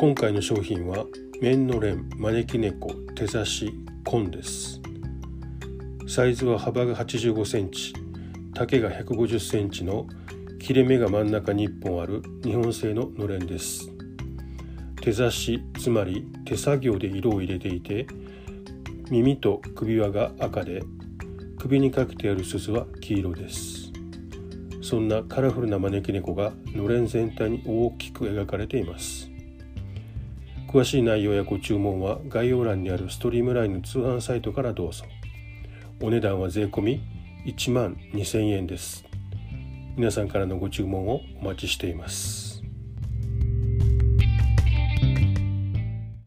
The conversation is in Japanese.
今回の商品は綿のれん招き猫手差し紺です。サイズは幅が85センチ丈が150センチの切れ目が真ん中に1本ある日本製ののれんです。手差しつまり手作業で色を入れていて耳と首輪が赤で首にかけてある鈴は黄色です。そんなカラフルな招き猫がのれん全体に大きく描かれています。詳しい内容やご注文は概要欄にあるストリームラインの通販サイトからどうぞ。お値段は税込1万2000円です。皆さんからのご注文をお待ちしています。